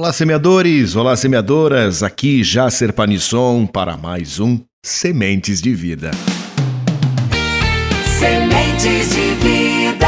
Olá, semeadores! Olá, semeadoras! Aqui Jacer Panisson para mais um Sementes de Vida. Sementes de vida.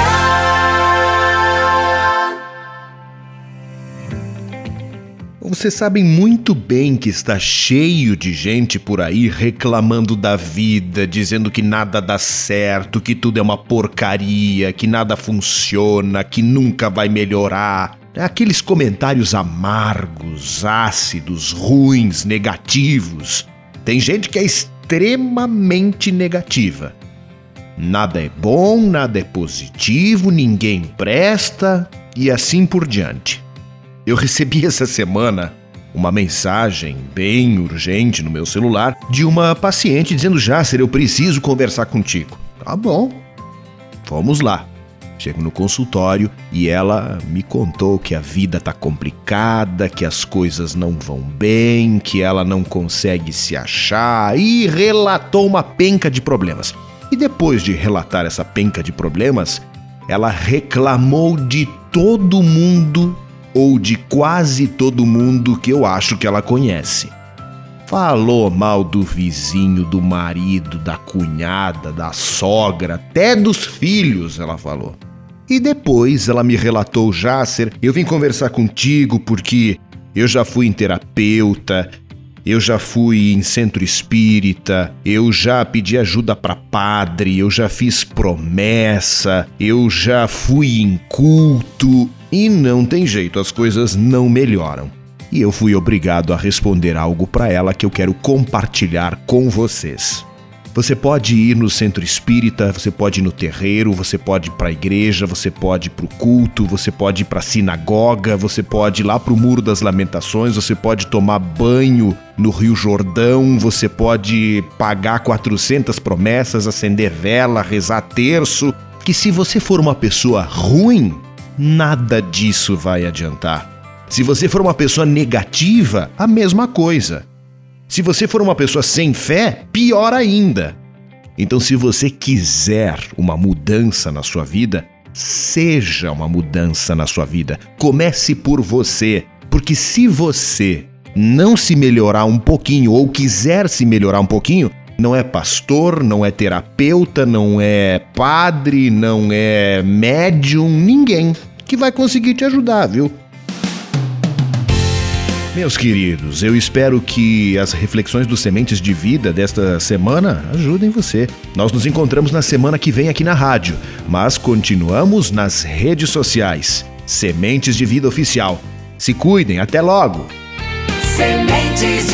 Vocês sabem muito bem que está cheio de gente por aí reclamando da vida, dizendo que nada dá certo, que tudo é uma porcaria, que nada funciona, que nunca vai melhorar. Aqueles comentários amargos, ácidos, ruins, negativos. Tem gente que é extremamente negativa. Nada é bom, nada é positivo, ninguém presta e assim por diante. Eu recebi essa semana uma mensagem bem urgente no meu celular de uma paciente dizendo: Jácer, eu preciso conversar contigo. Tá bom, vamos lá. Chego no consultório e ela me contou que a vida tá complicada, que as coisas não vão bem, que ela não consegue se achar e relatou uma penca de problemas. E depois de relatar essa penca de problemas, ela reclamou de todo mundo ou de quase todo mundo que eu acho que ela conhece. Falou mal do vizinho, do marido, da cunhada, da sogra, até dos filhos, ela falou. E depois ela me relatou, Jácer, eu vim conversar contigo porque eu já fui em terapeuta, eu já fui em centro espírita, eu já pedi ajuda para padre, eu já fiz promessa, eu já fui em culto e não tem jeito, as coisas não melhoram. E eu fui obrigado a responder algo para ela que eu quero compartilhar com vocês. Você pode ir no centro espírita, você pode ir no terreiro, você pode ir para a igreja, você pode ir para o culto, você pode ir para a sinagoga, você pode ir lá para o Muro das Lamentações, você pode tomar banho no Rio Jordão, você pode pagar 400 promessas, acender vela, rezar terço. Que se você for uma pessoa ruim, nada disso vai adiantar. Se você for uma pessoa negativa, a mesma coisa. Se você for uma pessoa sem fé, pior ainda. Então, se você quiser uma mudança na sua vida, seja uma mudança na sua vida. Comece por você, porque se você não se melhorar um pouquinho ou quiser se melhorar um pouquinho, não é pastor, não é terapeuta, não é padre, não é médium, ninguém que vai conseguir te ajudar, viu? Meus queridos, eu espero que as reflexões dos Sementes de Vida desta semana ajudem você. Nós nos encontramos na semana que vem aqui na rádio, mas continuamos nas redes sociais. Sementes de Vida Oficial. Se cuidem, até logo! Sementes